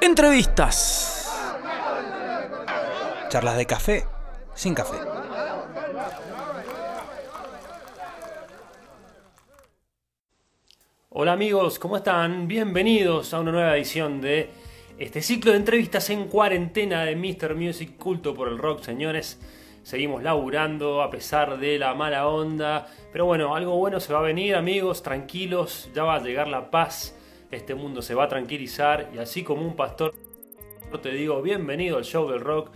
Entrevistas. Charlas de café sin café. Hola amigos, ¿cómo están? Bienvenidos a una nueva edición de este ciclo de entrevistas en cuarentena de Mr. Music Culto por el Rock, señores. Seguimos laburando a pesar de la mala onda. Pero bueno, algo bueno se va a venir, amigos, tranquilos, ya va a llegar la paz. Este mundo se va a tranquilizar y así como un pastor te digo, bienvenido al show del rock.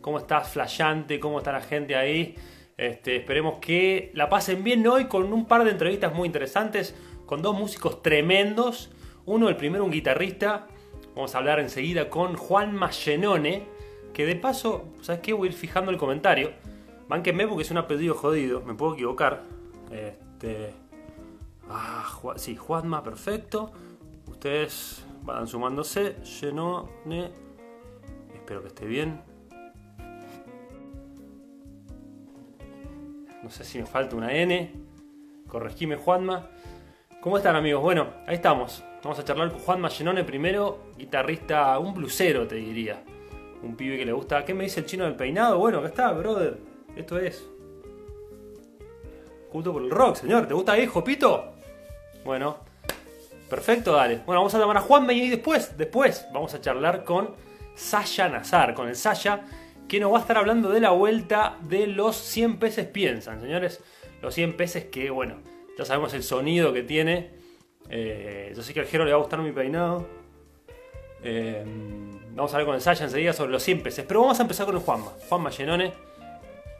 ¿Cómo estás, flayante? ¿Cómo está la gente ahí? Este, esperemos que la pasen bien hoy con un par de entrevistas muy interesantes con dos músicos tremendos. Uno, el primero, un guitarrista. Vamos a hablar enseguida con Juan Mascenone. Que de paso, ¿sabes qué? Voy a ir fijando el comentario. Bánquenme porque es un apellido jodido. Me puedo equivocar. Este. Ah, sí, Juanma, perfecto. Ustedes van sumándose. Genone. Espero que esté bien. No sé si me falta una N. Corregime, Juanma. ¿Cómo están amigos? Bueno, ahí estamos. Vamos a charlar con Juan Mallenone primero, guitarrista, un blusero te diría. Un pibe que le gusta. ¿Qué me dice el chino del peinado? Bueno, acá está, brother. Esto es. Culto por el rock, señor. ¿Te gusta ahí, Jopito? Bueno, perfecto, dale. Bueno, vamos a llamar a Juan y después, después vamos a charlar con Sasha Nazar, con el Sasha, que nos va a estar hablando de la vuelta de los 100 peces piensan, señores. Los 100 peces que, bueno, ya sabemos el sonido que tiene. Eh, yo sé que al Jero le va a gustar mi peinado. Eh, vamos a hablar con el Sasha enseguida sobre los 100 peces. Pero vamos a empezar con el Juanma. Juanma Llenone.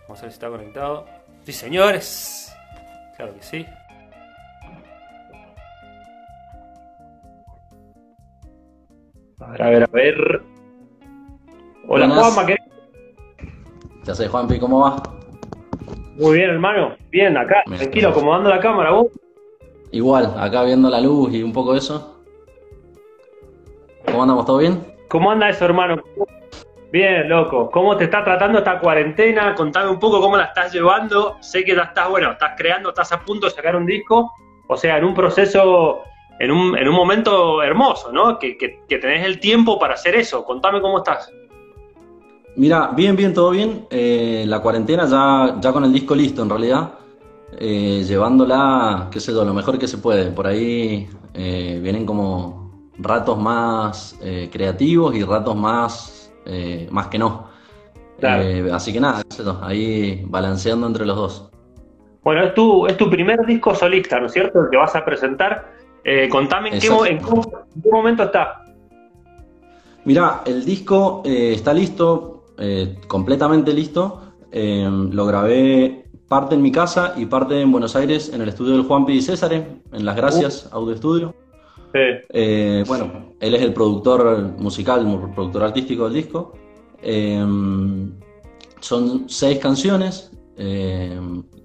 Vamos a ver si está conectado. Sí, señores. Claro que sí. A ver, a ver, a ver. Hola Buenas. Juanma, ¿qué? Ya sé, Juanpi, ¿cómo va? Muy bien, hermano. Bien, acá, tranquilo, acomodando la cámara, vos. Igual, acá viendo la luz y un poco de eso. ¿Cómo andamos? ¿Todo bien? ¿Cómo anda eso, hermano? Bien, loco. ¿Cómo te está tratando esta cuarentena? Contame un poco cómo la estás llevando. Sé que ya estás, bueno, estás creando, estás a punto de sacar un disco. O sea, en un proceso, en un, en un momento hermoso, ¿no? Que, que, que tenés el tiempo para hacer eso. Contame cómo estás. Mira, bien, bien, todo bien. Eh, la cuarentena ya, ya con el disco listo, en realidad. Eh, llevándola, qué sé yo, lo mejor que se puede. Por ahí eh, vienen como ratos más creativos y ratos más, más que no. Claro. Así que nada, qué sé yo, ahí balanceando entre los dos. Bueno, es tu, es tu primer disco solista, ¿no es cierto? El que vas a presentar. Eh, contame en qué, en, cómo- en qué momento está. Mira, el disco eh, está listo, eh, completamente listo. Lo grabé parte en mi casa y parte en Buenos Aires, en el estudio del Juan P. César, en Las Gracias Audio Estudio. Sí. Bueno, él es el productor musical, el productor artístico del disco. Son seis canciones,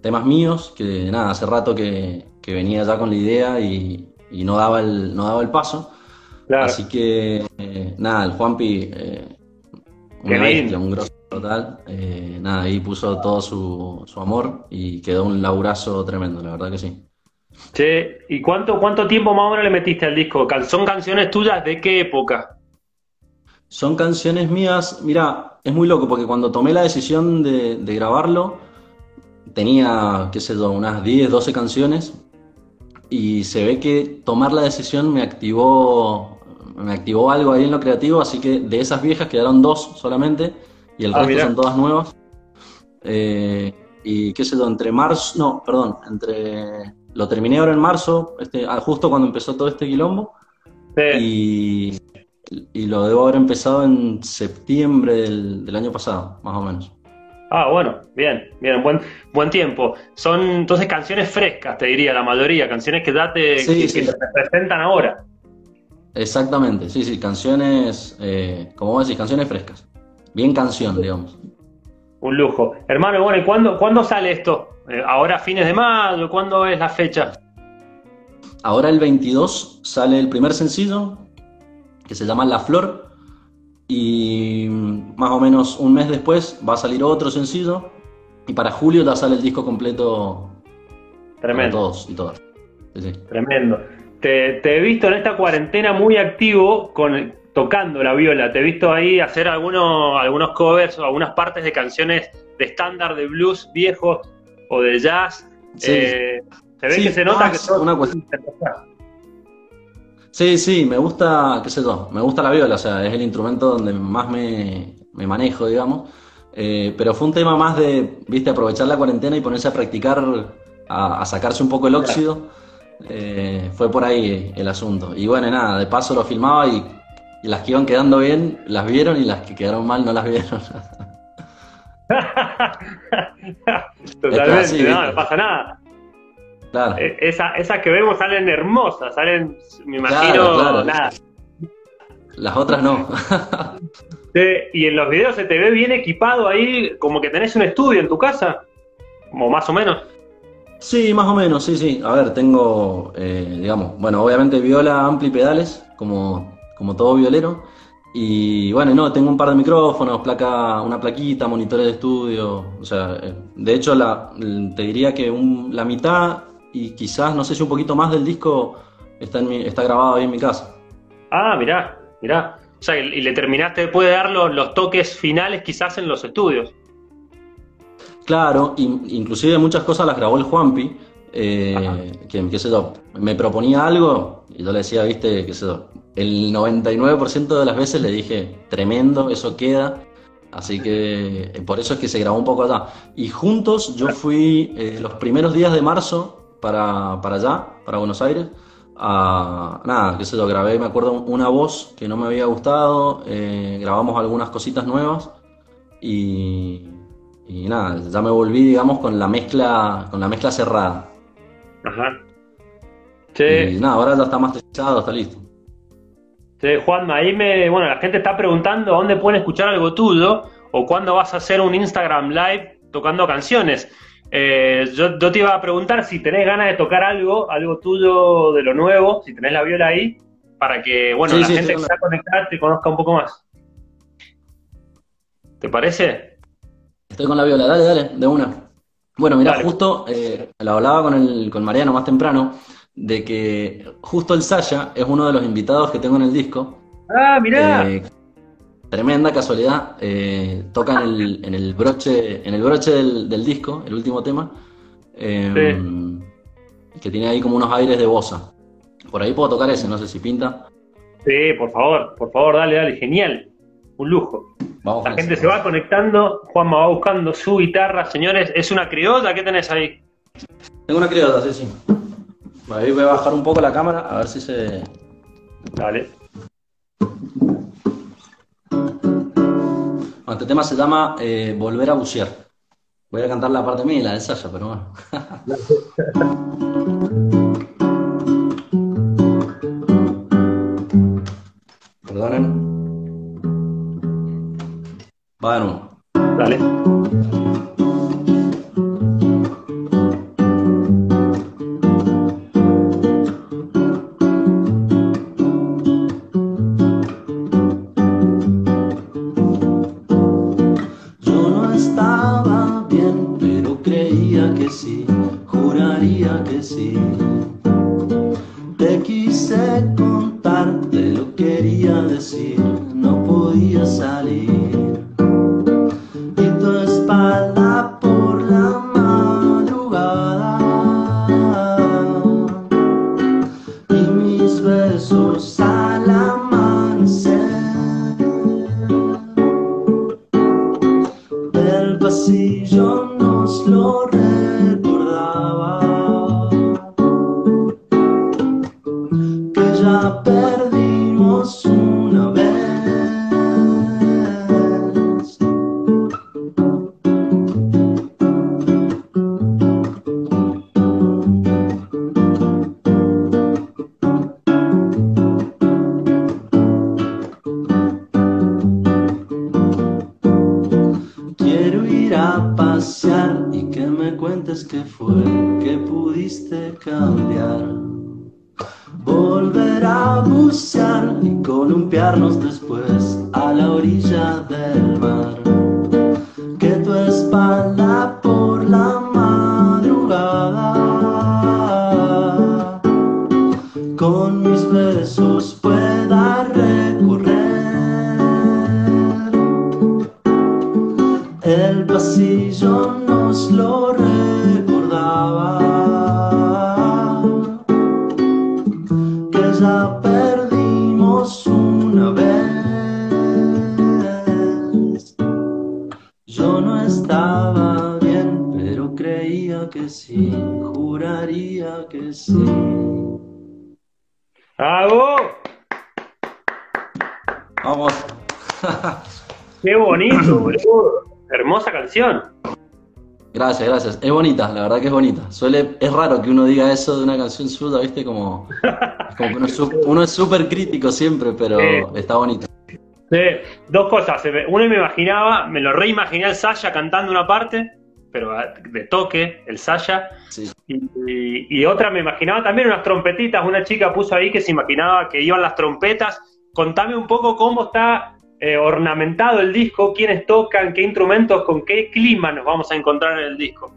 temas míos, que nada, hace rato que, que venía ya con la idea y, y no daba el, no daba el paso. Claro. Así que, eh, nada, el Juanpi, eh, Qué una bestia, un grosso total. eh, nada, ahí puso todo su, su amor y quedó un laburazo tremendo, la verdad que sí. Che, ¿y cuánto, cuánto tiempo más o menos le metiste al disco? ¿Son canciones tuyas de qué época? Son canciones mías, mira, es muy loco porque cuando tomé la decisión de, de grabarlo, tenía, qué sé yo, unas 10, 12 canciones y se ve que tomar la decisión me activó, me activó algo ahí en lo creativo, así que de esas viejas quedaron dos solamente y el Ah, resto mirá. son todas nuevas. Eh, y qué sé yo, entre marzo, no, perdón, entre, lo terminé ahora en marzo, este, ah, justo cuando empezó todo este quilombo. Sí. Y, y lo debo haber empezado en septiembre del, del año pasado, más o menos. Ah, bueno, bien, bien, buen, buen tiempo. Son entonces canciones frescas, te diría la mayoría, canciones que ya te, Sí, que, sí. que te representan ahora. Exactamente, sí, sí, canciones, eh, como vos decís, canciones frescas. Bien canción, digamos. Un lujo. Hermano, bueno, ¿y cuándo, cuándo sale esto? Eh, ¿Ahora fines de mayo? ¿Cuándo es la fecha? Ahora el 22 sale el primer sencillo, que se llama La Flor, y más o menos un mes después va a salir otro sencillo, y para julio ya sale el disco completo Tremendo. todos y todas. Sí, sí. Tremendo. Te, te he visto en esta cuarentena muy activo con tocando la viola. Te he visto ahí hacer algunos, algunos covers o algunas partes de canciones de estándar de blues viejos o de jazz. Sí. Eh, se ve que se nota que sos una cuestión- Sí, sí, me gusta, qué sé yo, me gusta la viola, o sea, es el instrumento donde más me, me manejo, digamos. Eh, pero fue un tema más de, viste, aprovechar la cuarentena y ponerse a practicar, a, a sacarse un poco el óxido. Eh, fue por ahí el asunto. Y bueno, nada, de paso lo filmaba y, y las que iban quedando bien las vieron y las que quedaron mal no las vieron. Totalmente, así, no, no pasa nada. Claro, Eh, esa- esas que vemos salen hermosas, salen, me imagino, Claro, claro. nada. las otras no. Sí, y en los videos se te ve bien equipado ahí, como que tenés un estudio en tu casa, o más o menos. Sí, más o menos, sí, sí. A ver, tengo, eh, digamos, bueno, obviamente viola, ampli, pedales, como, como todo violero. Y bueno, no, tengo un par de micrófonos, placa, una plaquita, monitores de estudio. O sea, eh, de hecho, la, te diría que un- la mitad y quizás, no sé si un poquito más del disco está, en mi- está grabado ahí en mi casa. Ah, mirá, mirá. O sea, y le terminaste después de dar los, los toques finales quizás en los estudios. Claro, in- inclusive muchas cosas las grabó el Juanpi, eh, que, qué sé yo, me proponía algo y yo le decía, viste, qué sé yo, el 99% de las veces le dije, tremendo, eso queda, así que eh, por eso es que se grabó un poco allá. Y juntos yo fui eh, los primeros días de marzo para, para allá, para Buenos Aires, a, nada, qué sé yo, grabé, me acuerdo, una voz que no me había gustado, eh, grabamos algunas cositas nuevas y, y nada, ya me volví, digamos, con la mezcla, con la mezcla cerrada. Ajá. Che, Y nada, ahora ya está masterizado, está listo. che, Juanma, ahí me, bueno, la gente está preguntando dónde pueden escuchar algo tuyo o cuándo vas a hacer un Instagram Live tocando canciones. Eh, yo, yo te iba a preguntar si tenés ganas de tocar algo, algo tuyo de lo nuevo, si tenés la viola ahí, para que, bueno, Sí, la sí, gente que está conectada te conozca un poco más. ¿Te parece? Estoy con la viola, dale, dale, de una. Bueno, mira, justo eh, lo hablaba con el, con Mariano más temprano, de que justo el Sasha es uno de los invitados que tengo en el disco. Ah, mirá. Eh, tremenda casualidad. eh, toca en el, en el broche, en el broche del, del disco, el último tema. eh, Que tiene ahí como unos aires de bossa. Por ahí puedo tocar ese, no sé si pinta. Sí, por favor, por favor, dale, dale, genial. Un lujo. Vamos La gente ese. se va conectando, Juanma va buscando su guitarra, señores, es una criolla, ¿qué tenés ahí? Tengo una criolla, sí, sí. Ahí voy a bajar un poco la cámara a ver si se. Dale. Bueno, este tema se llama eh, Volver a bucear. Voy a cantar la parte mía y la de Sasha, pero bueno. Perdonen. Va. Dale. Que pudiste cambiar. Volver a bucear y columpiarnos después a la orilla del mar. Gracias, gracias. Es bonita, la verdad que es bonita. Suele, es raro que uno diga eso de una canción suya, ¿viste? Como, que uno es uno súper crítico siempre, pero está bonita. Sí, dos cosas. Se me- Una me imaginaba, me lo reimaginé al Sasha cantando una parte, pero de toque, el Sasha. Sí. Y, y- y otra me imaginaba también unas trompetitas. Una chica puso ahí que se imaginaba que iban las trompetas. Contame un poco cómo está eh, ornamentado el disco, quiénes tocan, qué instrumentos, con qué clima nos vamos a encontrar en el disco.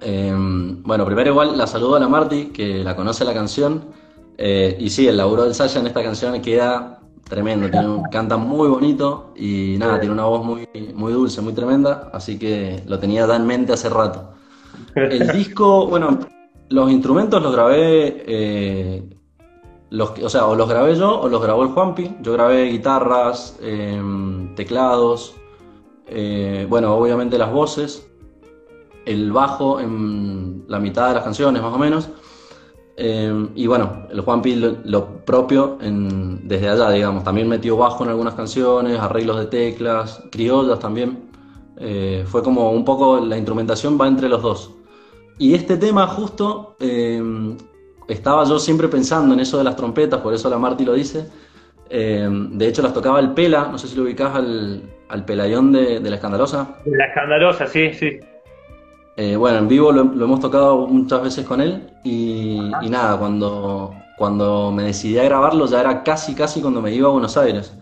Eh, bueno, primero igual la saludo a la Marti, que la conoce la canción. Eh, y sí, el laburo del Sasha en esta canción queda tremendo. Tiene un- canta muy bonito y nada, tiene una voz muy, muy dulce, muy tremenda. Así que lo tenía ya en mente hace rato. El disco, bueno, los instrumentos los grabé, eh, o sea, o los grabé yo o los grabó el Juanpi. Yo grabé guitarras, eh, teclados, eh, bueno, obviamente las voces, el bajo en la mitad de las canciones más o menos. Eh, y bueno, el Juanpi lo, propio en- desde allá, digamos. También metió bajo en algunas canciones, arreglos de teclas, criollas también. Eh, fue como un poco la instrumentación va entre los dos. Y este tema justo eh, estaba yo siempre pensando en eso de las trompetas, por eso la Marti lo dice. Eh, de hecho las tocaba el Pela, no sé si lo ubicás al, al Pelayón de, de la Escandalosa. La escandalosa, sí, sí. Eh, bueno, en vivo lo, lo hemos tocado muchas veces con él y, y nada, cuando, cuando me decidí a grabarlo ya era casi, casi cuando me iba a Buenos Aires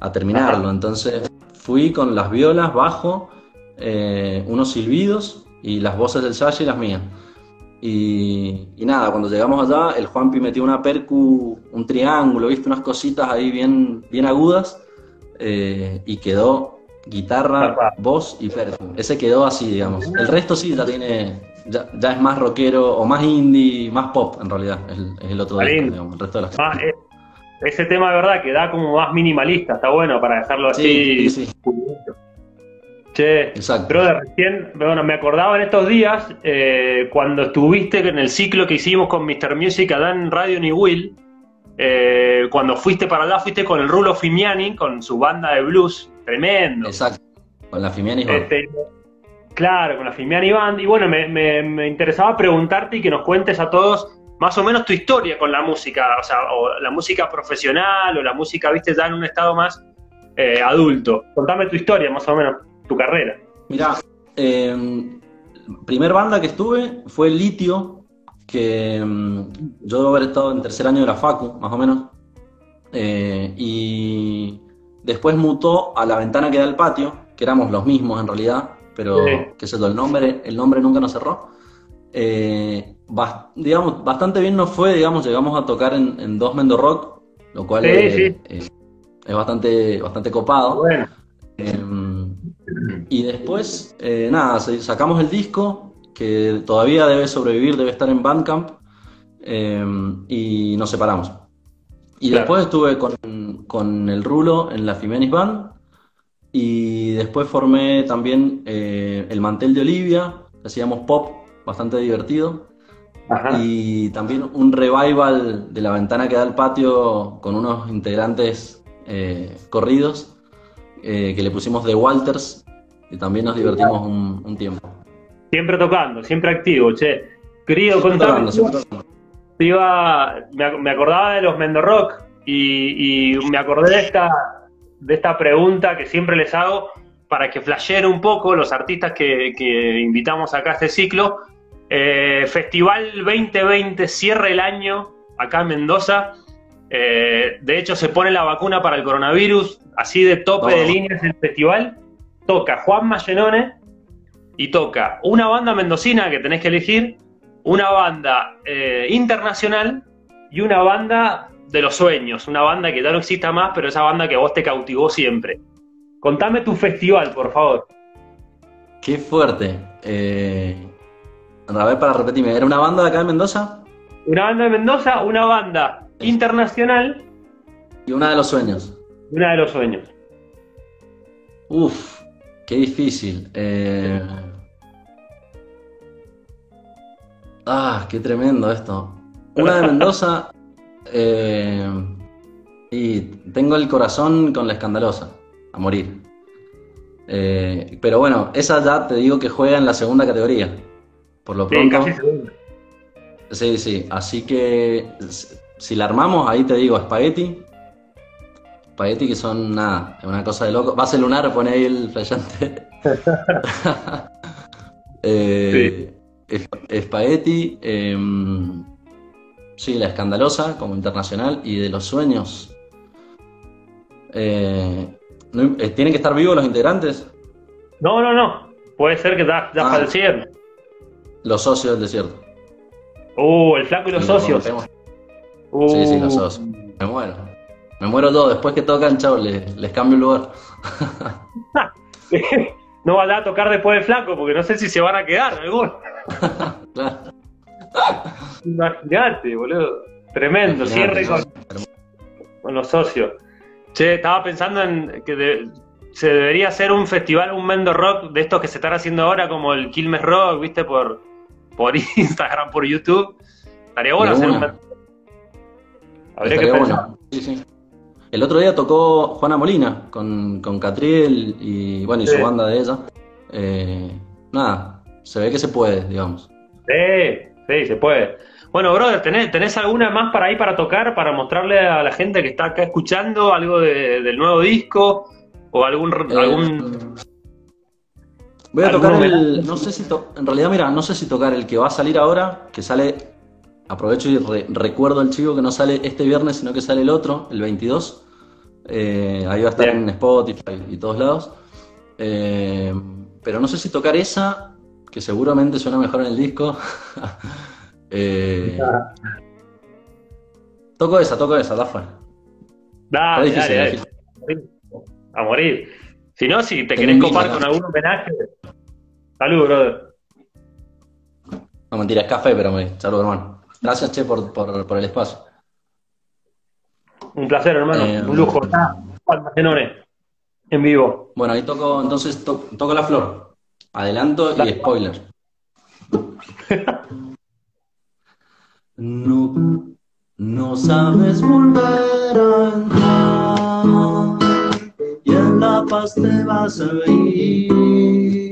a terminarlo. Entonces fui con las violas, bajo, eh, unos silbidos y las voces del Sasha y las mías. Y, y nada, cuando llegamos allá, el Juanpi metió una percu, un triángulo, viste, unas cositas ahí bien, bien agudas eh, y quedó guitarra, Papá. voz y percu. Ese quedó así, digamos. El resto sí ya tiene, ya, ya es más rockero o más indie, más pop en realidad, es el, es el otro disco, digamos, el resto de las Ah, ese tema de verdad que da como más minimalista, está bueno para dejarlo así. Sí, sí, sí, Che, exacto. Brother, recién, bueno, me acordaba en estos días eh, cuando estuviste en el ciclo que hicimos con Mr. Music Adán Radio Ni Will. eh, cuando fuiste para allá, fuiste con el Rulo Fimiani, con su banda de blues, tremendo. Exacto. Con la Fimiani Band. Este, claro, con la Fimiani Band. Y bueno, me, me- me interesaba preguntarte y que nos cuentes a todos más o menos tu historia con la música, o sea, o la música profesional o la música, viste, ya en un estado más eh, adulto. Contame tu historia, más o menos, tu carrera. Mirá, eh, primer banda que estuve fue Litio, que mm, yo debo haber estado en tercer año de la Facu, más o menos. Eh, y después mutó a La Ventana que da al patio, que éramos los mismos en realidad, pero Sí. qué sé yo, el nombre, el nombre nunca nos cerró. Eh, digamos, bastante bien nos fue, digamos, llegamos a tocar en, en dos Mendo Rock, lo cual Sí, sí. eh, es bastante, bastante copado. Bueno, Em, y después, eh, nada, sacamos el disco, que todavía debe sobrevivir, debe estar en Bandcamp, em, y nos separamos. Y Claro. después estuve con, con el Rulo en la Fimenis Band, y después formé también eh, el Mantel de Olivia, que hacíamos pop, bastante divertido. ajá. Y también un revival de la ventana que da al patio con unos integrantes eh, corridos que le pusimos The Walters y también nos divertimos un, un tiempo. Siempre tocando, siempre activo, che. Querido, contame, te iba, me, me acordaba de los Mendo Rock y, y me acordé de esta, de esta pregunta que siempre les hago para que flashen un poco los artistas que, que invitamos acá a este ciclo. Eh, Festival 2020 cierra el año acá en Mendoza. Eh, de hecho, se pone la vacuna para el coronavirus, así de tope de líneas el festival. Toca Juan Mallenone y toca una banda mendocina que tenés que elegir, una banda eh, internacional y una banda de los sueños, una banda que ya no exista más, pero esa banda que a vos te cautivó siempre. Contame tu festival, por favor. Qué fuerte. Eh, a ver, para repetirme, ¿era una banda de acá de Mendoza? Una banda de Mendoza, una banda internacional Y una de los sueños. una de los sueños. Uf, qué difícil. Eh, Ah, qué tremendo esto. Una de Mendoza. eh, Y tengo el corazón con la escandalosa, a morir. Eh, pero bueno, esa ya te digo que juega en la segunda categoría. Por lo Sí, pronto. casi seguro. Sí, sí. Así que si la armamos, ahí te digo, espagueti. Espagueti que son nada, es una cosa de loco. Base lunar, pone ahí el flayante. Eh, es- Espagueti, em, sí, la escandalosa como internacional y de los sueños. Eh, eh, ¿tienen que estar vivos los integrantes? No, no, no. Puede ser que ya, ya Ah. fallecieron. Los socios del desierto. Uh, el flaco y los Sí, lo socios. conocemos. Uh, Sí, sí, los socios. Me muero. Me muero todo. Después que tocan, chao, les, les cambio el lugar. no va a tocar después del flaco porque no sé si se van a quedar algunos. Claro. Imagínate, boludo. Tremendo, cierre con, con los socios. Che, estaba pensando en que de- se debería hacer un festival, un Mendo Rock de estos que se están haciendo ahora, como el Quilmes Rock, viste, por, por Instagram, por YouTube. Estaría bueno hacer un. Mendo Habría que pensar. bueno. Sí, sí. El otro día tocó Juana Molina con, con Catriel y bueno, y Sí. su banda de ella. Eh, nada, se ve que se puede, digamos. Sí, sí, se puede. Bueno, brother, ¿tenés, tenés alguna más para ahí para tocar, para mostrarle a la gente que está acá escuchando algo de- del nuevo disco? ¿O algún, Eh, algún Voy a ¿Algún tocar el. No sé si to- en realidad, mira, no sé si tocar el que va a salir ahora, que sale. Aprovecho y re- recuerdo el chivo que no sale este viernes, sino que sale el otro, el 22. Eh, ahí va a estar Bien. en Spotify y todos lados. Eh, pero no sé si tocar esa, que seguramente suena mejor en el disco. Eh, toco esa, toco esa, da fue. Dale, difícil, dale, dale. A morir. Si no, si te querés copar con algún homenaje. Salud, brother. No mentira, es café, pero me. Salud, hermano. Gracias, che, por, por, por el espacio. Un placer, hermano. Eh, un lujo. Palmas tenores. En vivo. Bueno, ahí toco, entonces to- toco la flor. Adelanto y Dale. spoiler. No, no sabes volver a entrar y en la paz te vas a ir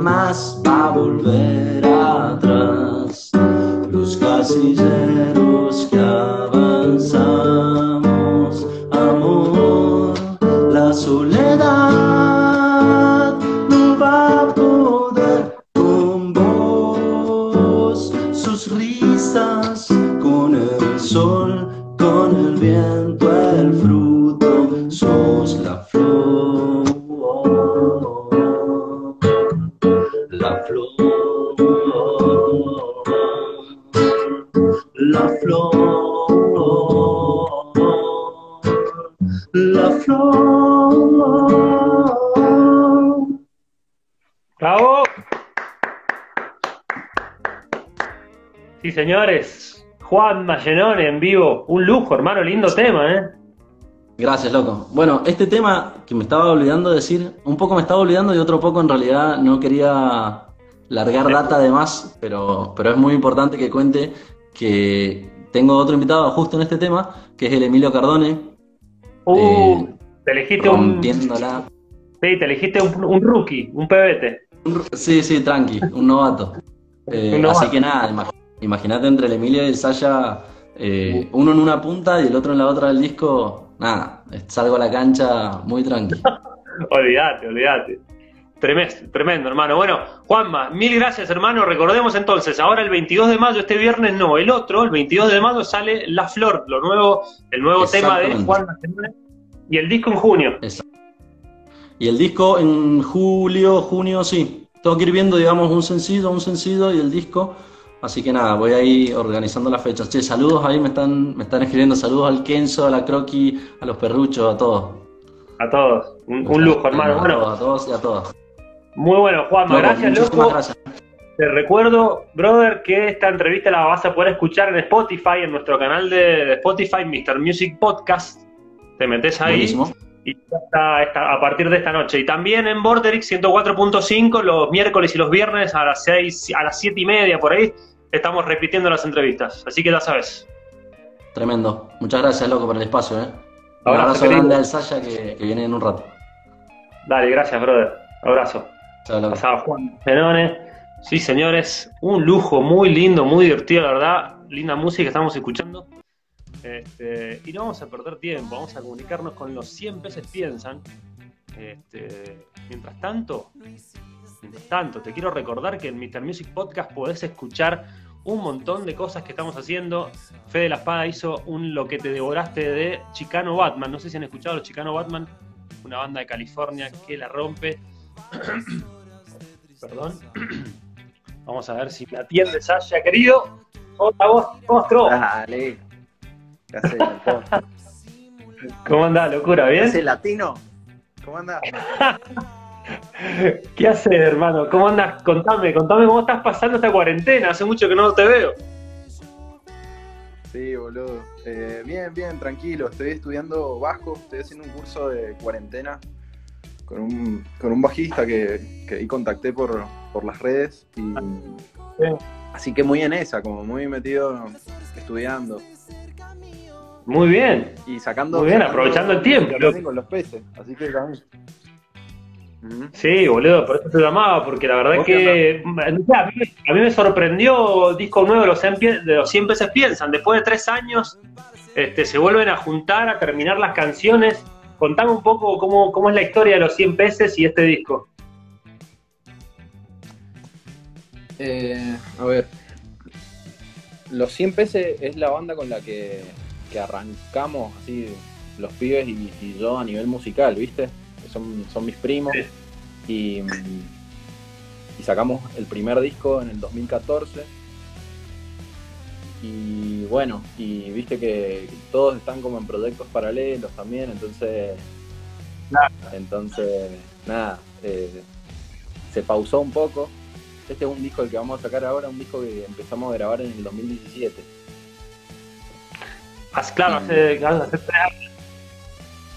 jamás va a volver atrás. Los casilleros Juan Mallenón en vivo. Un lujo, hermano, lindo tema, ¿eh? Gracias, loco. Bueno, este tema que me estaba olvidando decir, un poco me estaba olvidando y otro poco en realidad no quería largar data de más, pero, pero es muy importante que cuente que tengo otro invitado justo en este tema, que es el Emilio Cardone. Uh, te elegiste un. Sí, te elegiste un, rookie, un pebete. Sí, sí, tranqui, un novato. Eh, así que nada, imagínate entre el Emilio y el Saya, eh, uno en una punta y el otro en la otra del disco. Nada, salgo a la cancha muy tranqui. olvídate, olvídate. Tremendo, tremendo, hermano. Bueno, Juanma, mil gracias, hermano. Recordemos entonces, ahora el 22 de mayo, este viernes no, el otro, el 22 de mayo sale La Flor, lo nuevo, el nuevo tema de Juanma y el disco en junio. Exacto. Y el disco en julio, junio, sí. Tengo que ir viendo, digamos, un sencillo, un sencillo y el disco. Así que nada, voy a ir organizando las fechas. Che, saludos ahí, me están, me están escribiendo saludos al Kenzo, a la Croqui, a los perruchos, a todos. A todos, un, lujo, hermano. Bueno, a todos y a todos. Muy bueno, Juanma, gracias, loco. Te recuerdo, brother, que esta entrevista la vas a poder escuchar en Spotify, en nuestro canal de, Spotify, Mr. Music Podcast. Te metes ahí. Y está, está, a partir de esta noche. Y también en Borderix 104.5 los miércoles y los viernes a las 6, a las 7 y media por ahí, estamos repitiendo las entrevistas. Así que ya sabes. Tremendo. Muchas gracias, loco, por el espacio. ¿eh? Un abrazo, grande al Sasha que viene en un rato. Dale, gracias, brother. Abrazo. Pasaba Juan Penone. Sí, señores, un lujo muy lindo, muy divertido, la verdad. Linda música estamos escuchando. Este, y no vamos a perder tiempo, vamos a comunicarnos con los 100 peces piensan. Este, mientras tanto, tanto, te quiero recordar que en Mr. Music Podcast podés escuchar un montón de cosas que estamos haciendo. Fede La Espada hizo un Lo que te devoraste de Chicano Batman. No sé si han escuchado los Chicano Batman, una banda de California que la rompe. Perdón. Vamos a ver si me atiende Sasha, querido. Hola, vos, monstruo. Dale. ¿Qué haces, ¿Cómo andás, locura? ¿Bien? ¿Qué haces, latino? ¿Cómo andás? ¿Qué haces, hermano? ¿Cómo andas? Contame, contame cómo estás pasando esta cuarentena. Hace mucho que no te veo. Sí, boludo. Eh, bien, bien, tranquilo. Estoy estudiando bajo, estoy haciendo un curso de cuarentena con un, con un bajista que, que ahí contacté por, por las redes. Y, Así que muy en esa, como muy metido estudiando. Muy bien. Y sacando. Muy bien, aprovechando el tiempo. Con los peces, así que también. Sí, boludo, por eso te llamaba, porque la verdad es que a mí, me sorprendió el disco nuevo de los 100, de los 100 peces piensan. Después de tres años este, se vuelven a juntar, a terminar las canciones contame un poco cómo, es la historia de los 100 peces y este disco. Eh, a ver, los 100 peces es la banda con la que, arrancamos así los pibes y, yo a nivel musical, ¿viste? Son, son mis primos. Y, y sacamos el primer disco en el 2014 y bueno, y viste que todos están como en proyectos paralelos también, entonces. Entonces, nada, eh, se pausó un poco. Este es un disco el que vamos a sacar ahora, un disco que empezamos a grabar en el 2017. claro, hace, tres años.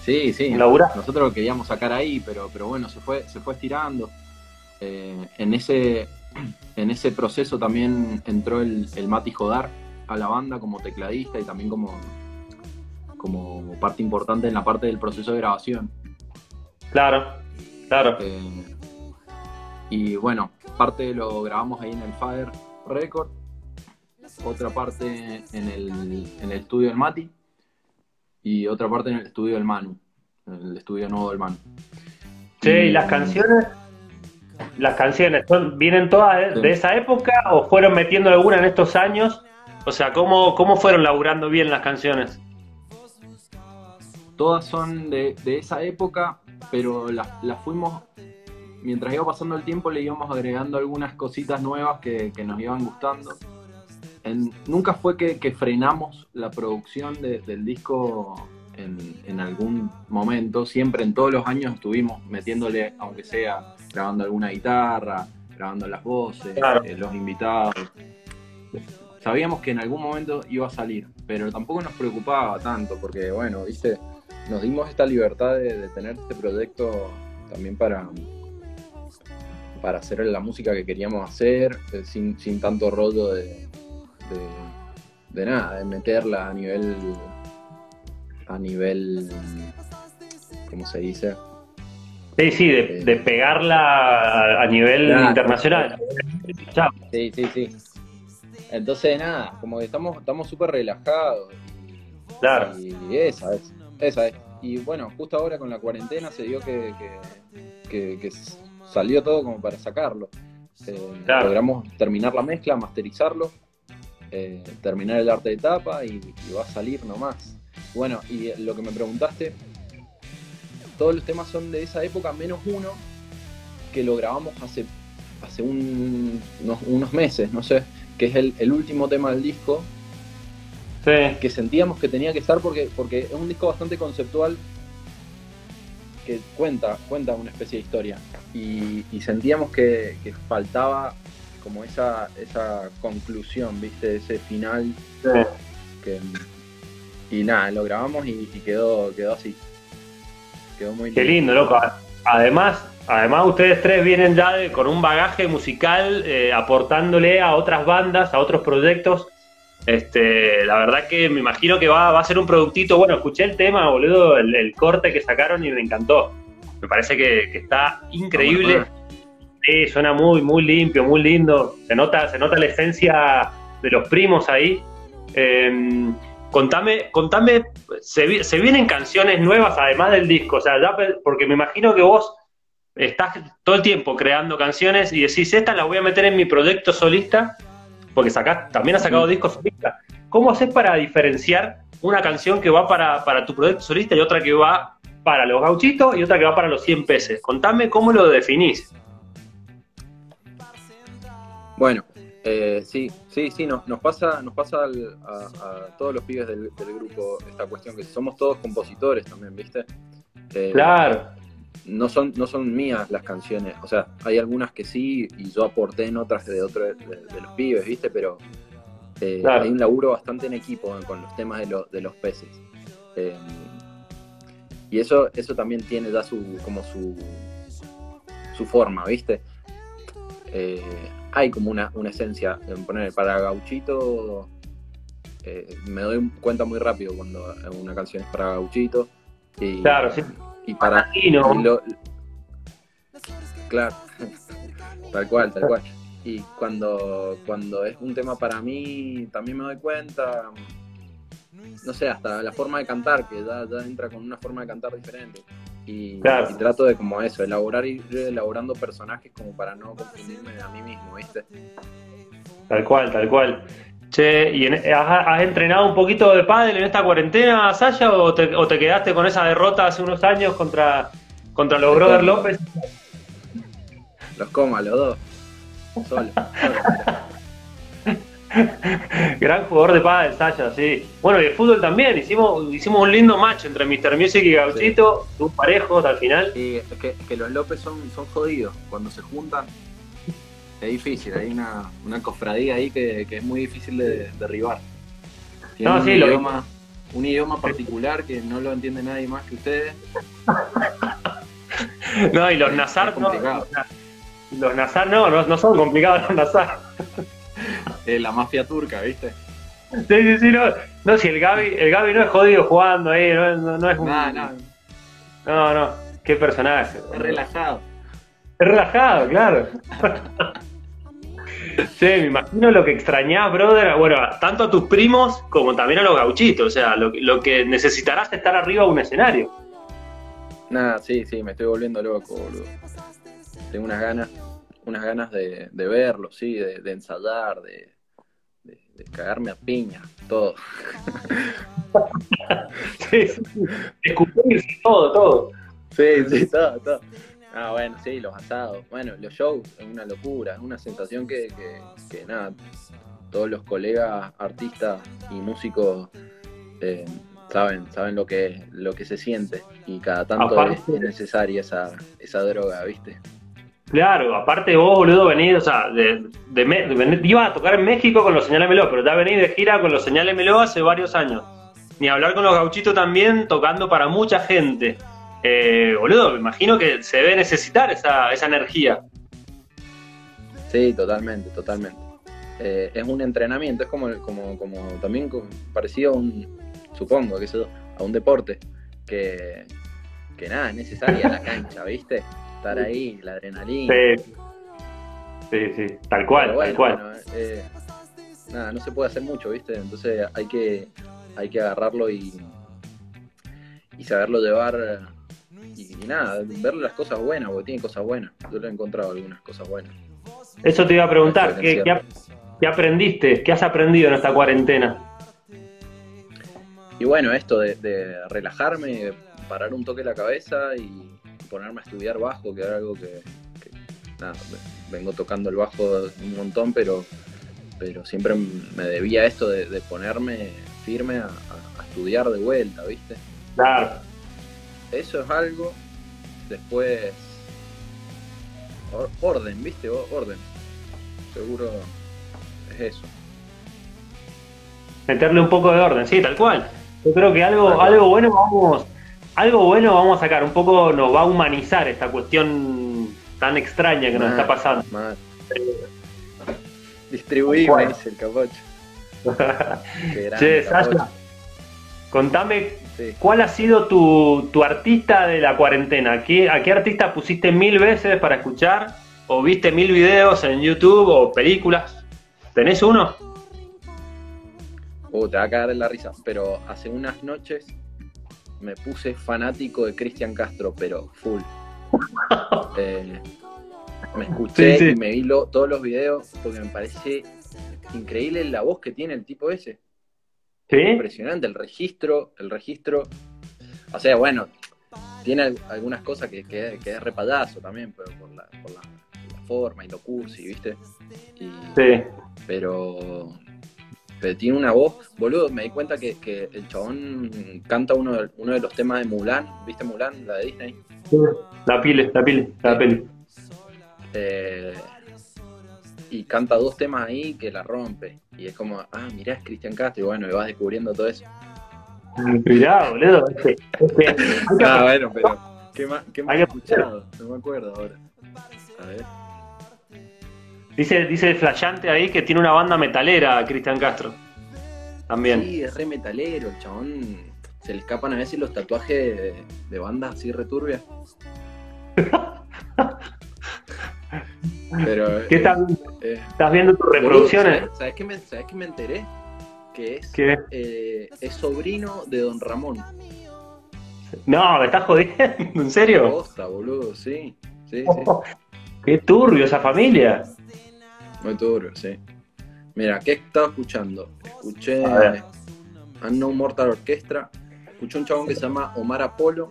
Sí, sí. Nosotros lo queríamos sacar ahí, pero, pero bueno, se fue, se fue estirando. Eh, en, ese, en ese proceso también entró el, el Mati Jodar, a la banda como tecladista y también como, como parte importante en la parte del proceso de grabación. Claro, claro. Eh, y bueno, parte lo grabamos ahí en el Fire Record, otra parte en el, en el estudio del Mati y otra parte en el estudio del Manu, en el estudio nuevo del Manu. Sí, ¿y las canciones? ¿Las canciones son, vienen todas de esa época o fueron metiendo alguna en estos años o sea, ¿cómo, cómo fueron laburando bien las canciones? Todas son de, esa época, pero las, fuimos, mientras iba pasando el tiempo, le íbamos agregando algunas cositas nuevas que, nos iban gustando. Nunca fue que, frenamos la producción del disco en, algún momento, siempre en todos los años estuvimos metiéndole, aunque sea grabando alguna guitarra, grabando las voces, eh, los invitados. Sabíamos que en algún momento iba a salir, pero tampoco nos preocupaba tanto, porque bueno, viste, nos dimos esta libertad de, de tener este proyecto también para, para hacer la música que queríamos hacer, eh, sin, sin tanto rollo de, de, de nada, de meterla a nivel, a nivel, ¿cómo se dice? Sí, sí, de, de pegarla a, a nivel Claro. internacional. Sí, sí, sí. Entonces, nada, como que estamos estamos súper relajados. Claro. Y esa es, esa es. Y bueno, justo ahora con la cuarentena se dio que, que, que- que s- salió todo como para sacarlo. Eh, Claro. Logramos terminar la mezcla, masterizarlo, eh, terminar el arte de tapa y, y va a salir nomás. Bueno, y lo que me preguntaste, todos los temas son de esa época, menos uno que lo grabamos hace, hace un- unos, unos meses, no sé, que es el, el último tema del disco, Sí. que sentíamos que tenía que estar porque, porque es un disco bastante conceptual que cuenta, cuenta una especie de historia. Y, y sentíamos que, que faltaba como esa, esa conclusión, ¿viste? Ese final sí. que. Y nada, lo grabamos y, y quedó, quedó así. Quedó muy Qué lindo, loco. Además, además ustedes tres vienen ya de- con un bagaje musical eh, aportándole a otras bandas, a otros proyectos. Este, la verdad que me imagino que va, va a ser un productito. Bueno, escuché el tema, boludo, el, el corte que sacaron y me encantó. Me parece que, que está increíble. Sí, suena muy, muy limpio, muy lindo. Se nota, se nota la esencia de los primos ahí. Eh, contame, contame, se, vi- se vienen canciones nuevas además del disco, o sea, ya porque me imagino que vos estás todo el tiempo creando canciones y decís, esta la voy a meter en mi proyecto solista, porque sacás, también has sacado discos solistas. ¿Cómo haces para diferenciar una canción que va para, para tu proyecto solista y otra que va para los gauchitos y otra que va para los 100 pesos? Contame cómo lo definís. Bueno, eh, sí, sí, sí, nos, nos pasa, nos pasa al- a, a todos los pibes del, del grupo esta cuestión, que somos todos compositores también, ¿viste? Eh, Claro, no son, no son mías las canciones, o sea, hay algunas que sí, y yo aporté en otras de otro de, de los pibes, ¿viste? Pero eh, Claro. hay un laburo bastante en equipo con los temas de, los de los peces. Eh, y eso, eso también tiene ya su, como su, su forma, ¿viste? Eh, hay como una, una esencia en poner para gauchito. eh, me doy cuenta muy rápido cuando una canción es para gauchito. Y, claro, sí. y para y lo- claro, tal cual, tal cual. Y cuando, cuando es un tema para mí, también me doy cuenta, no sé, hasta la forma de cantar, que ya, ya entra con una forma de cantar diferente. Y, Claro. y trato de como eso, elaborar y ir elaborando personajes como para no confundirme a mí mismo, ¿viste? Tal cual, tal cual. Che, ¿y en- has, has entrenado un poquito de pádel en esta cuarentena, Sasha, o te, o te quedaste con esa derrota hace unos años contra, contra los Brother López? Los coma, los dos. Solo. solo. Gran jugador de pádel, Sasha, sí. Bueno, y de fútbol también, hicimos, hicimos un lindo match entre Mr. Music y Gauchito, un parejos al final. Y es que, los López son, son jodidos. Cuando se juntan, es difícil. Hay una, una cofradía ahí que, que es muy difícil de derribar. No, un, sí, lo- idioma, un idioma particular que no lo entiende nadie más que ustedes. No, y los Nazar, no, los Nazar no, no, no son complicados los Nazar. Es la mafia turca, ¿viste? Sí, sí, sí, no, no, si el Gaby, el Gaby no es jodido jugando ahí, no, no- no es un... No, no, No, no, qué personaje. es relajado. Es relajado, claro. Sí, me imagino lo que extrañás, brother. Bueno, tanto a tus primos como también a los gauchitos. O sea, lo, lo que necesitarás es estar arriba de un escenario. Nada, sí, sí, me estoy volviendo loco, boludo. Tengo unas ganas, unas ganas de, de verlo, sí, de, de ensayar, de, de- cagarme a piña, todo. Sí, sí. Escupirse, todo, todo. Sí, sí, todo, todo. Ah, bueno, sí, los asados. Bueno, los shows es una locura, es una sensación que, que, que nada, todos los colegas, artistas y músicos eh, saben, saben lo que, lo que se siente y cada tanto Aparte- es necesaria esa, esa droga, ¿viste? Claro, aparte vos, boludo, venís, o sea, de, de, de a tocar en México con los Señales Meló, pero ya venís de gira con los Señales Meló hace varios años. Ni hablar con los gauchitos también, tocando para mucha gente. Eh, boludo, me imagino que se debe necesitar esa, esa energía. Sí, totalmente, totalmente. Eh, es un entrenamiento, es como, como, como también parecido a un, supongo, que eso, a un deporte, que, que nada, es necesaria la cancha, ¿viste? Estar ahí, la adrenalina. Sí, sí, sí, tal cual, bueno, tal cual. bueno, eh, nada, no se puede hacer mucho, ¿viste? Entonces hay que, hay que agarrarlo y, y saberlo llevar y, y nada, ver las cosas buenas, porque tiene cosas buenas. Yo le he encontrado algunas cosas buenas. Eso te iba a preguntar, ¿qué, qué aprendiste? ¿Qué has aprendido en esta cuarentena? Y bueno, esto de, de relajarme, parar un toque la cabeza y ponerme a estudiar bajo, que era algo que, que, nada, ve- vengo tocando el bajo un montón, pero, pero siempre me debía esto de, de ponerme firme a, a- a estudiar de vuelta, ¿viste? Claro. Eso es algo. Después, or- orden, ¿viste? Orden. Seguro es eso. meterle un poco de orden, sí, tal cual. Yo creo que algo, algo bueno vamos, algo bueno vamos a sacar, un poco nos va a humanizar esta cuestión tan extraña que nos Mal, está pasando. mal. Distribuirme, Bueno. dice el capocho. Che. Sasha, contame Sí. cuál ha sido tu, tu artista de la cuarentena. ¿Qué, ¿A qué artista pusiste mil veces para escuchar? ¿O viste mil videos en YouTube o películas? ¿Tenés uno? Uh, te va a cagar en la risa. Pero hace unas noches me puse fanático de Cristian Castro, pero full. Eh, me escuché Sí, sí. y me vi lo- todos los videos porque me parece increíble la voz que tiene el tipo ese. ¿Sí? Impresionante, el registro, el registro. O sea, bueno, tiene al- algunas cosas que, que, que es repayazo también, pero por la, por la, la forma y lo cursi, ¿viste? Y, Sí. pero, pero tiene una voz, boludo, me di cuenta que, que el chabón canta uno de, uno de los temas de Mulan, ¿viste Mulan, la de Disney? La pile, la pile, la peli. Eh, y canta dos temas ahí que la rompe. Y es como, ah, mirá, es Cristian Castro, y bueno, y vas descubriendo todo eso. Mirá, boludo. Es que, es que hay que Ah, bueno, pero ¿qué más, qué más he escuchado? No me acuerdo ahora. A ver. Dice, dice el flayante ahí que tiene una banda metalera, Cristian Castro. También. Sí, es re metalero, el chabón. Se le escapan a veces los tatuajes de, de bandas así returbias. Pero. ¿Qué eh, estás, eh, estás viendo tus reproducciones? ¿Sabes, sabes qué me, sabes qué me enteré? Que es, ¿Qué? eh, es sobrino de Don Ramón. No, me estás jodiendo, ¿en serio? Costa, boludo, sí. Sí, sí. Qué turbio esa familia. Muy duro, sí. Mira, ¿qué estaba escuchando? Escuché A. Unknown Mortal Orchestra. Escuché un chabón que se llama Omar Apolo,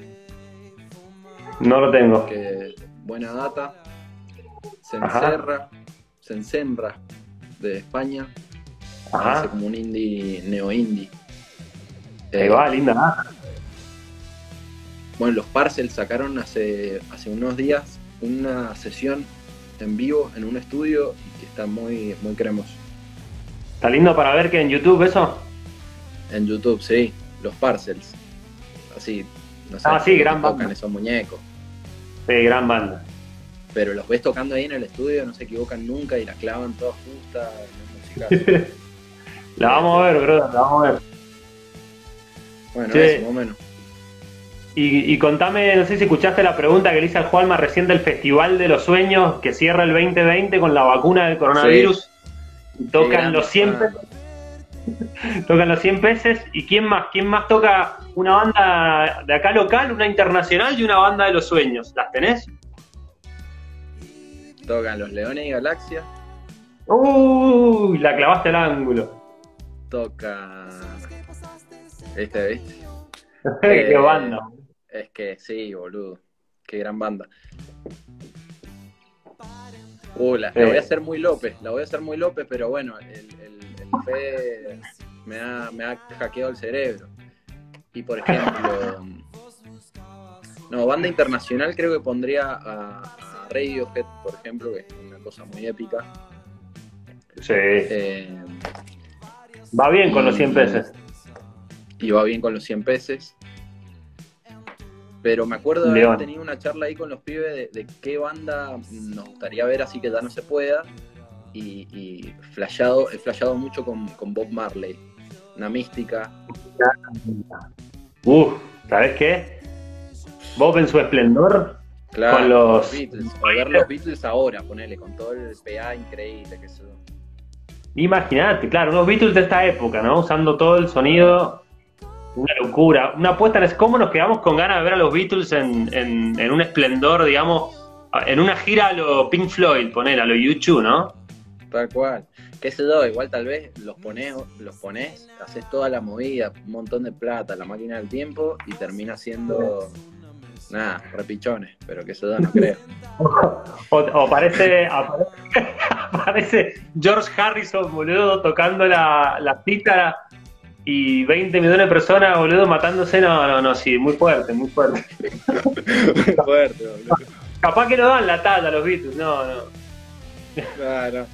No lo tengo. que buena data. Se encerra, se encerra de España. Hace Ajá. como un indie, neo-indie. Ahí Eh, va, linda. nada. Bueno, los Parcels sacaron hace, hace unos días una sesión en vivo en un estudio está muy, muy cremoso. Está lindo para ver que en YouTube eso. En YouTube, sí, los Parcels. Así, no sé, Ah, sí, gran tocan banda. esos muñecos. Sí, gran banda. Pero los ves tocando ahí en el estudio, no se equivocan nunca y la clavan todas justas. La vamos a ver, brother, la vamos a ver. Bueno, Sí. eso, más o menos. Y, y contame, no sé si escuchaste la pregunta que le hice al Juanma recién del Festival de los Sueños que cierra el 2020 con la vacuna del coronavirus. Tocan los 100 ah. peces. Tocan los 100 peces. ¿Y quién más? ¿Quién más toca una banda de acá local, una internacional y una banda de los sueños? ¿Las tenés? Tocan los Leones y Galaxia, Uy, la clavaste al ángulo. toca. ¿Viste, viste? Qué Eh, banda. Es que sí, boludo. Qué gran banda. Uh, la, la Eh. voy a hacer muy López, la voy a hacer muy López, pero bueno, el, el, el Fede me ha, me ha hackeado el cerebro. Y por ejemplo, no, banda internacional creo que pondría a, a Radiohead, por ejemplo, que es una cosa muy épica. Sí. Eh, Va bien con los 100 pesos. Y va bien con los 100 pesos. Pero me acuerdo de haber tenido una charla ahí con los pibes de, de qué banda nos gustaría ver así que ya no se pueda. Y, y he flasheado mucho con, con Bob Marley. Una mística. Uf, ¿sabes qué? Bob en su esplendor. Claro, Con los- Beatles. O ver los Beatles ahora, ponele, con todo el PA increíble que eso. Imagínate, claro, unos Beatles de esta época, ¿no? Usando todo el sonido. Una locura. Una apuesta cómo nos quedamos con ganas de ver a los Beatles en, en- en un esplendor, digamos, en una gira a lo Pink Floyd, poner a lo YouTube, ¿no? Tal cual. ¿Qué sé yo? Igual tal vez los pones, los pones, haces toda la movida, un montón de plata, la máquina del tiempo y termina siendo nada, repichones, pero qué sé yo, no creo. O, o parece, aparece, aparece George Harrison, boludo, tocando la, la cítara y 20 millones de personas, boludo, matándose. No, no, no, sí, muy fuerte, muy fuerte. Muy fuerte, boludo. Capaz que no dan la talla a los Beatles, no, no. Claro.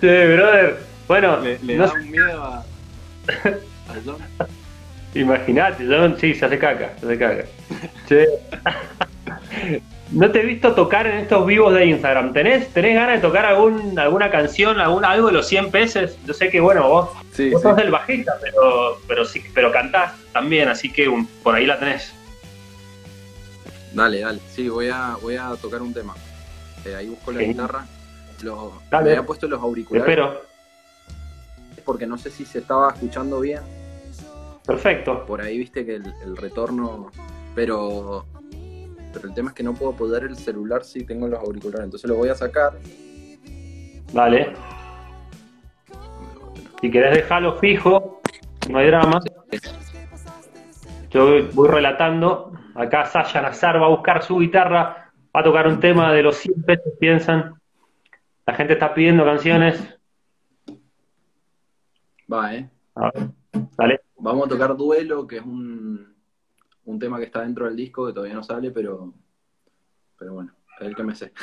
Sí, brother. Bueno, Le, le no da un miedo a, a John. Imagínate, yo sí, se hace caca, se hace caca. Che. No te he visto tocar en estos vivos de Instagram. ¿Tenés, tenés ganas de tocar algún, alguna canción, algún, algo de los 100 pesos? Yo sé que, bueno, vos, Sí, vos sí. sos del bajista, pero, pero sí, pero cantás también, así que un- por ahí la tenés. Dale, dale. Sí, voy a, voy a tocar un tema. Eh, ahí busco la Sí. guitarra. Dale. me había puesto los auriculares espero. porque no sé si se estaba escuchando bien. Perfecto. Por ahí viste que el, el retorno. Pero. Pero el tema es que no puedo poder el celular si tengo los auriculares. Entonces lo voy a sacar. Dale. Si querés dejarlo fijo, no hay drama. Yo voy relatando. Acá Sasha Nazar va a buscar su guitarra, va a tocar un tema de los 100 pesos, piensan. La gente está pidiendo canciones. Va, eh. A ver, dale. Vamos a tocar Duelo, que es un, un tema que está dentro del disco que todavía no sale, pero. Pero bueno, el que me sé.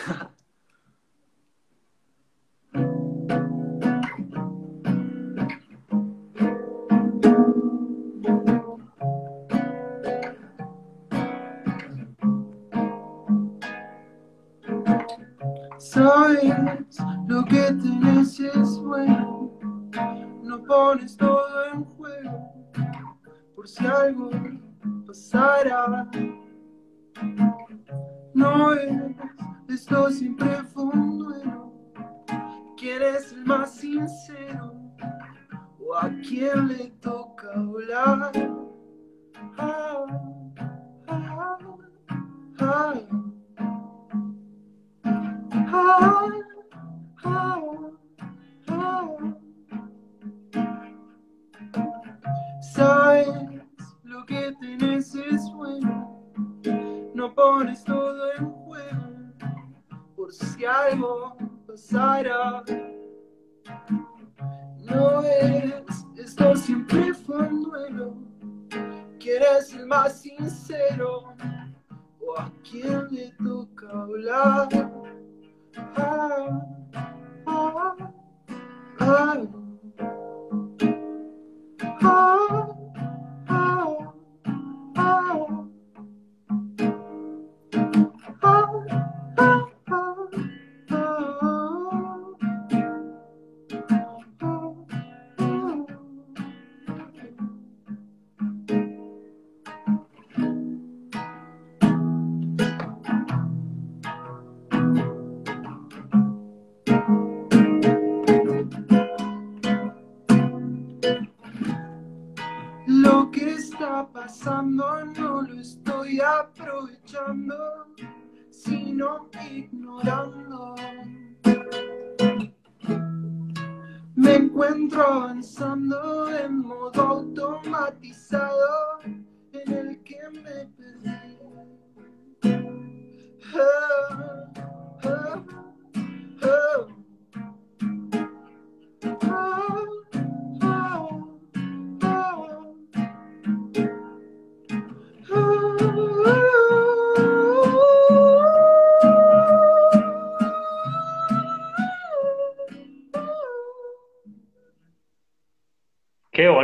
Sabes lo que tenés es bueno, no pones todo en juego, por si algo pasara. No es, esto siempre fue un duelo. ¿Quién es el más sincero? ¿O a quién le toca volar? Ah, ah, ah. Ah, ah, ah. Sabes que tenés es bueno, no pones todo en juego por si algo pasara. No es, esto siempre fue un duelo. ¿Quién es el más sincero? ¿O a quién le toca hablar?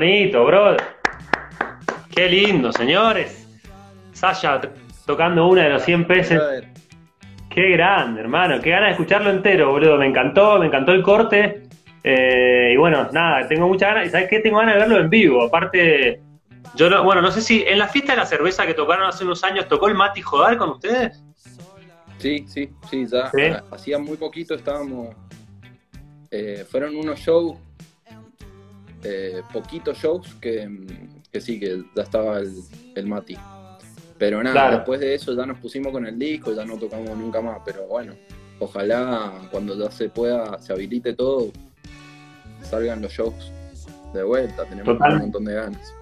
Bonito, bro. Qué lindo, señores. Sasha tocando una de los 100 peces. Qué grande, hermano. Qué ganas de escucharlo entero, boludo. Me encantó, me encantó el corte. Eh, y bueno, nada, tengo muchas ganas. ¿Y sabes qué? Tengo ganas de verlo en vivo. Aparte, yo no, bueno, no sé si en la fiesta de la cerveza que tocaron hace unos años, ¿tocó el Mati Jodar con ustedes? Sí, sí, sí, ya hacía muy poquito estábamos. eh, fueron unos shows, eh, poquitos shows que, que sí, que ya estaba el, el Mati. Pero nada, Claro. después de eso ya nos pusimos con el disco, ya no tocamos nunca más. Pero bueno, ojalá cuando ya se pueda, se habilite todo, salgan los shows de vuelta. Tenemos Total. un montón de ganas.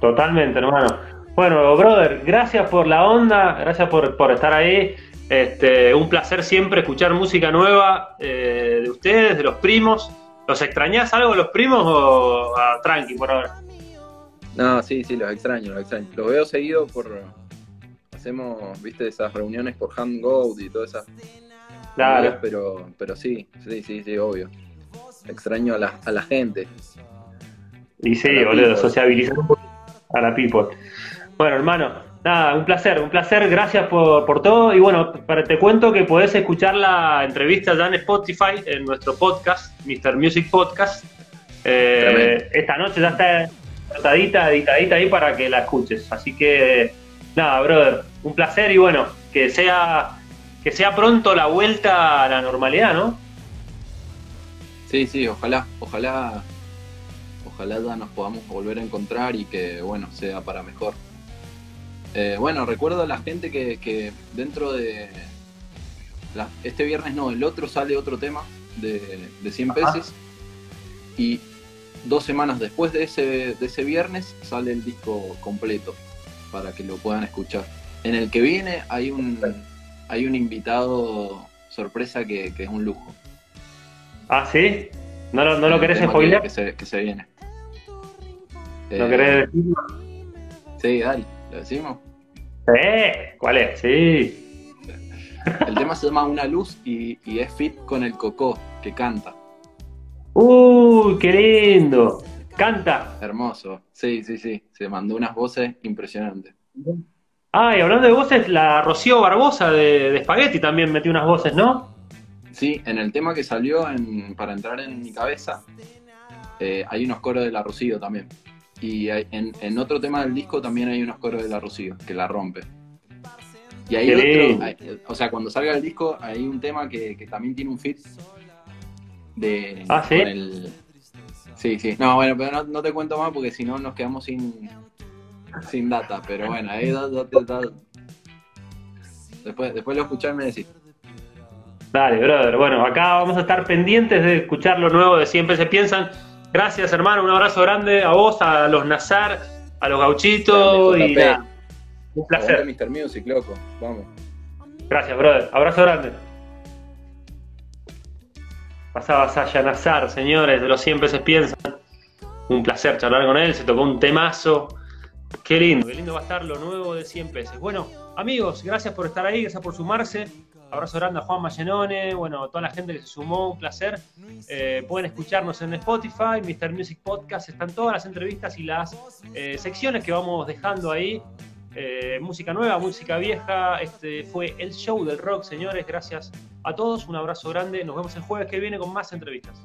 Totalmente, hermano. Bueno, brother, gracias por la onda, gracias por, por estar ahí. Este, un placer siempre escuchar música nueva eh, de ustedes, de los primos. ¿Los extrañás algo los primos o a tranqui por ahora? No, sí, sí, los extraño, los extraño. Los veo seguido por. Hacemos, viste, esas reuniones por Hangout y todas esas. Claro. Pero, pero sí, sí, sí, sí, obvio. Extraño a la, a la gente. Y sí, boludo, sociabilizar un poquito a la people. Bueno, hermano, nada, un placer, un placer, gracias por, por todo. Y bueno, para, te cuento que podés escuchar la entrevista ya en Spotify, en nuestro podcast, Mr. Music Podcast. Eh, esta noche ya está editadita, editadita ahí para que la escuches. Así que, nada, brother, un placer y bueno, que sea, que sea pronto la vuelta a la normalidad, ¿no? Sí, sí, ojalá, ojalá. Ojalá ya nos podamos volver a encontrar y que, bueno, sea para mejor. Eh, bueno, recuerdo a la gente que, que dentro de. la- este viernes no, el otro sale otro tema de, de 100 pesos. Y dos semanas después de ese, de ese viernes sale el disco completo para que lo puedan escuchar. En el que viene hay un, hay un invitado sorpresa que, que es un lujo. Ah, sí. ¿No lo, no lo querés tema que- spoiler? Que, se, que se viene. ¿No Eh, querés decir? Sí, dale, ¿lo decimos? Eh, ¿Cuál es? Sí. El tema se llama Una Luz y, y es fit con el Cocó, que canta. ¡Uy, qué lindo! Canta. Hermoso. Sí, sí, sí. Se mandó unas voces impresionantes. Ah, y hablando de voces, la Rocío Barbosa de, de Spaghetti también metió unas voces, ¿no? Sí, en el tema que salió en- para entrar en mi cabeza, eh, hay unos coros de la Rocío también. Y hay- en, en otro tema del disco también hay unos coros de la Rocío, que la rompe. Y hay otro, hay- o sea, cuando salga el disco hay un tema que, que también tiene un fit de Ah, ¿sí? con el- Sí, sí. No, bueno, pero no, no te cuento más porque si no nos quedamos sin, sin data. Pero bueno, ahí da- da- da- da- Después, después lo escuchás y me decís. Dale, brother. Bueno, acá vamos a estar pendientes de escuchar lo nuevo de Siempre se piensan. Gracias, hermano. Un abrazo grande a vos, a los Nazar, a los Gauchitos y nada. Un placer. Aguante Mr. Music, loco. Vamos. Gracias, brother. Abrazo grande. Pasaba Sasha Nazar, señores, de los Siempre se piensan. Un placer charlar con él, se tocó un temazo. Qué lindo, qué lindo va a estar lo nuevo de 100 pesos. Bueno, amigos, gracias por estar ahí, gracias por sumarse. Abrazo grande a Juan Mayenone, bueno, a toda la gente que se sumó, un placer. Eh, pueden escucharnos en Spotify, Mr. Music Podcast, están todas las entrevistas y las eh, secciones que vamos dejando ahí. Eh, música nueva, música vieja. Este fue el show del rock, señores. Gracias a todos, un abrazo grande. Nos vemos el jueves que viene con más entrevistas.